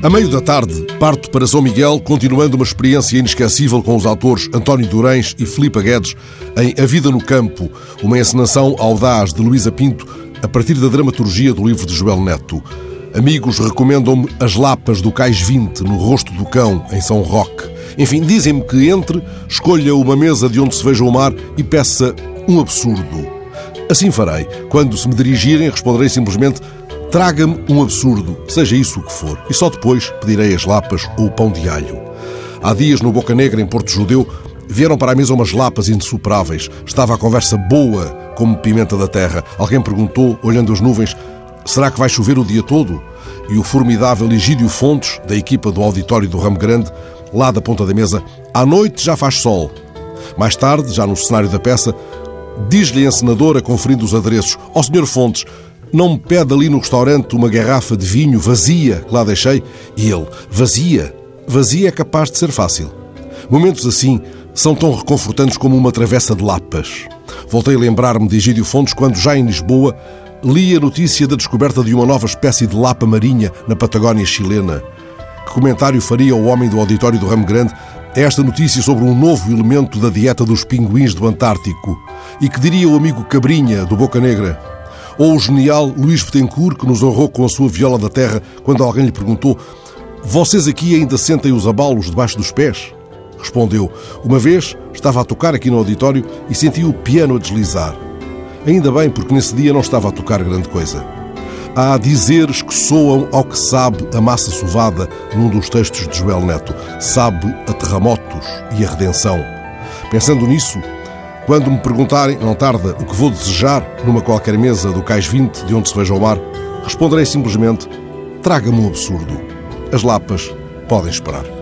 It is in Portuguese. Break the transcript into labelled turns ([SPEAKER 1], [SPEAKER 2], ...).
[SPEAKER 1] A meio da tarde, parto para São Miguel, continuando uma experiência inesquecível com os autores António Durães e Filipe Guedes em A Vida no Campo, uma encenação audaz de Luísa Pinto a partir da dramaturgia do livro de Joel Neto. Amigos recomendam-me As Lapas do Cais 20 no Rosto do Cão, em São Roque. Enfim, dizem-me que entre, escolha uma mesa de onde se veja o mar e peça um absurdo. Assim farei. Quando se me dirigirem, responderei simplesmente Traga-me um absurdo, seja isso o que for, e só depois pedirei as lapas ou o pão de alho. Há dias, no Boca Negra, em Porto Judeu, vieram para a mesa umas lapas insuperáveis. Estava a conversa boa, como pimenta da terra. Alguém perguntou, olhando as nuvens, será que vai chover o dia todo? E o formidável Egídio Fontes, da equipa do auditório do Ramo Grande, lá da ponta da mesa, à noite já faz sol. Mais tarde, já no cenário da peça, diz-lhe a encenadora, conferindo os adereços, ó oh, Sr. Fontes, não me pede ali no restaurante uma garrafa de vinho vazia que lá deixei? E ele, vazia? Vazia é capaz de ser fácil. Momentos assim são tão reconfortantes como uma travessa de lapas. Voltei a lembrar-me de Egídio Fontes quando, já em Lisboa, li a notícia da descoberta de uma nova espécie de lapa marinha na Patagónia chilena. Que comentário faria o homem do auditório do Ramo Grande a esta notícia sobre um novo elemento da dieta dos pinguins do Antártico? E que diria o amigo Cabrinha, do Boca Negra? Ou o genial Luís Betancourt, que nos honrou com a sua viola da terra quando alguém lhe perguntou: Vocês aqui ainda sentem os abalos debaixo dos pés? Respondeu: Uma vez estava a tocar aqui no auditório e senti o piano a deslizar. Ainda bem, porque nesse dia não estava a tocar grande coisa. Há dizeres que soam ao que sabe a massa sovada num dos textos de Joel Neto. Sabe a terremotos e a redenção. Pensando nisso, quando me perguntarem, não tarda, o que vou desejar numa qualquer mesa do Cais 20 de onde se veja o mar, responderei simplesmente: traga-me um absurdo. As lapas podem esperar.